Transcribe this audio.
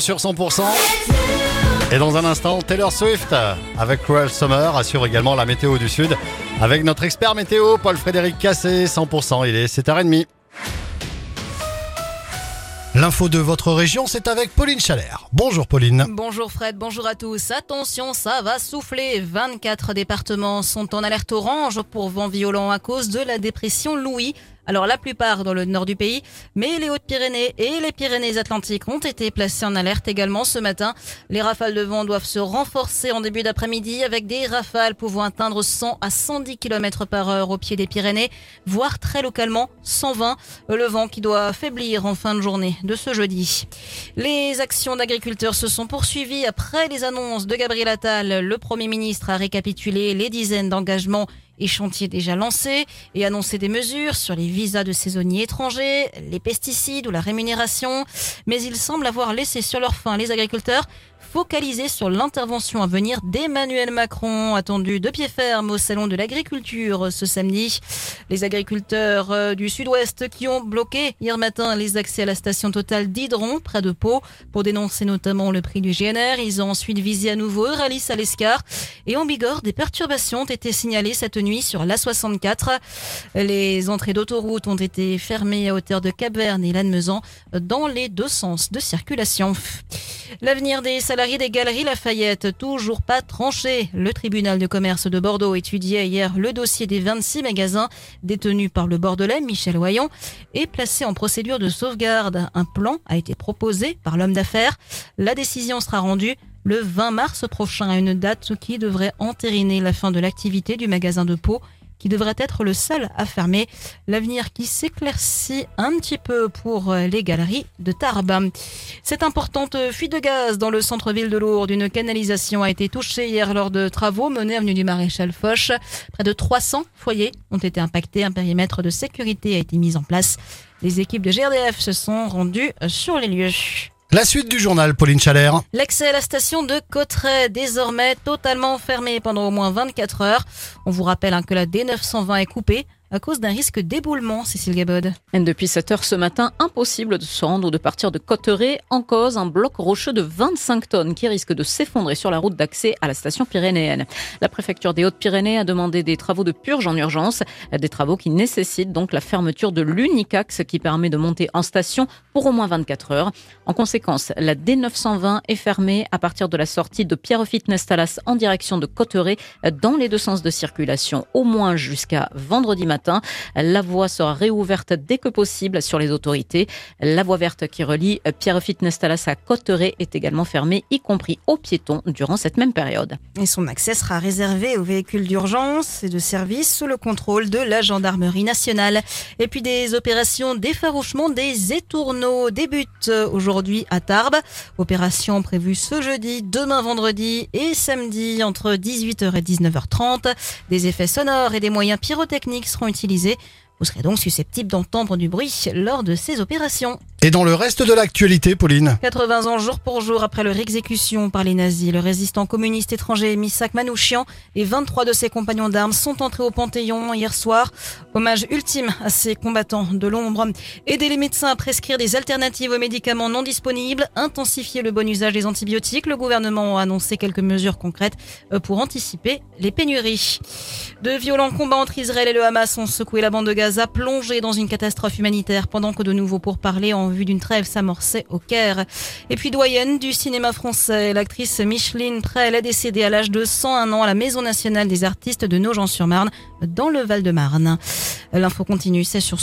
sur 100%. Et dans un instant, Taylor Swift avec Cruel Summer assure également la météo du Sud avec notre expert météo Paul-Frédéric Cassé, 100%. Il est 7h30. L'info de votre région, c'est avec Pauline Chalère. Bonjour Pauline. Bonjour Fred, bonjour à tous. Attention, ça va souffler. 24 départements sont en alerte orange pour vent violent à cause de la dépression Louis. Alors la plupart dans le nord du pays, mais les Hautes-Pyrénées et les Pyrénées-Atlantiques ont été placés en alerte également ce matin. Les rafales de vent doivent se renforcer en début d'après-midi avec des rafales pouvant atteindre 100 à 110 km par heure au pied des Pyrénées, voire très localement 120. Le vent qui doit faiblir en fin de journée de ce jeudi. Les actions d'agriculteurs se sont poursuivies après les annonces de Gabriel Attal. Le Premier ministre a récapitulé les dizaines d'engagements et chantiers déjà lancés et annoncé des mesures sur les visas de saisonniers étrangers, les pesticides ou la rémunération. Mais il semble avoir laissé sur leur faim les agriculteurs focalisés sur l'intervention à venir d'Emmanuel Macron, attendu de pied ferme au Salon de l'Agriculture ce samedi. Les agriculteurs euh, du sud-ouest qui ont bloqué hier matin les accès à la station totale d'Hydron, près de Pau, pour dénoncer notamment le prix du GNR. Ils ont ensuite visé à nouveau Euralis à l'Escar. Et en Bigorre, des perturbations ont été signalées cette nuit sur l'A64. Les entrées d'autoroute ont été fermées à hauteur de Cap-Verne et Lannemezan dans les deux sens de circulation. L'avenir des des Galeries Lafayette, toujours pas tranché. Le tribunal de commerce de Bordeaux étudiait hier le dossier des 26 magasins détenus par le Bordelais Michel Oyon et placé en procédure de sauvegarde. Un plan a été proposé par l'homme d'affaires. La décision sera rendue le 20 mars prochain à une date qui devrait entériner la fin de l'activité du magasin de Pau qui devrait être le seul à fermer. L'avenir qui s'éclaircit un petit peu pour les galeries de Tarbes. Cette importante fuite de gaz dans le centre-ville de Lourdes, une canalisation a été touchée hier lors de travaux menés avenue du Maréchal Foch. Près de 300 foyers ont été impactés. Un périmètre de sécurité a été mis en place. Les équipes de GRDF se sont rendues sur les lieux. La suite du journal, Pauline Chalère. L'accès à la station de Cotteret, désormais totalement fermé pendant au moins 24 heures. On vous rappelle hein, que la D920 est coupée à cause d'un risque d'éboulement, Cécile Gabod. Depuis 7 heures ce matin, impossible de se rendre ou de partir de Cotteret. En cause, un bloc rocheux de 25 tonnes qui risque de s'effondrer sur la route d'accès à la station pyrénéenne. La préfecture des Hautes-Pyrénées a demandé des travaux de purge en urgence, des travaux qui nécessitent donc la fermeture de l'unique axe qui permet de monter en station pour au moins 24 heures. En conséquence, la D920 est fermée à partir de la sortie de Pierrefitte-Nestalas en direction de Cotteret dans les deux sens de circulation, au moins jusqu'à vendredi matin la voie sera réouverte dès que possible sur les autorités. La voie verte qui relie Pierrefitte-Nestalas à Cotteret est également fermée, y compris aux piétons, durant cette même période. Et son accès sera réservé aux véhicules d'urgence et de service sous le contrôle de la gendarmerie nationale. Et puis des opérations d'effarouchement des étourneaux débutent aujourd'hui à Tarbes. Opération prévue ce jeudi, demain vendredi et samedi entre 18h et 19h30. Des effets sonores et des moyens pyrotechniques seront utilisés. Vous serez donc susceptible d'entendre du bruit lors de ces opérations. Et dans le reste de l'actualité, Pauline 80 ans jour pour jour après leur exécution par les nazis, le résistant communiste étranger Misak Manouchian et 23 de ses compagnons d'armes sont entrés au Panthéon hier soir. Hommage ultime à ces combattants de l'ombre. Aider les médecins à prescrire des alternatives aux médicaments non disponibles, intensifier le bon usage des antibiotiques. Le gouvernement a annoncé quelques mesures concrètes euh, pour anticiper les pénuries. De violents combats entre Israël et le Hamas ont secoué la bande de Gaza, plongée dans une catastrophe humanitaire pendant que de nouveaux pourparlers en vue d'une trêve s'amorçait au Caire. Et puis doyenne du cinéma français, l'actrice Micheline Prel est décédée à l'âge de 101 ans à la Maison nationale des artistes de Nogent-sur-Marne dans le Val-de-Marne. L'info continue, c'est sur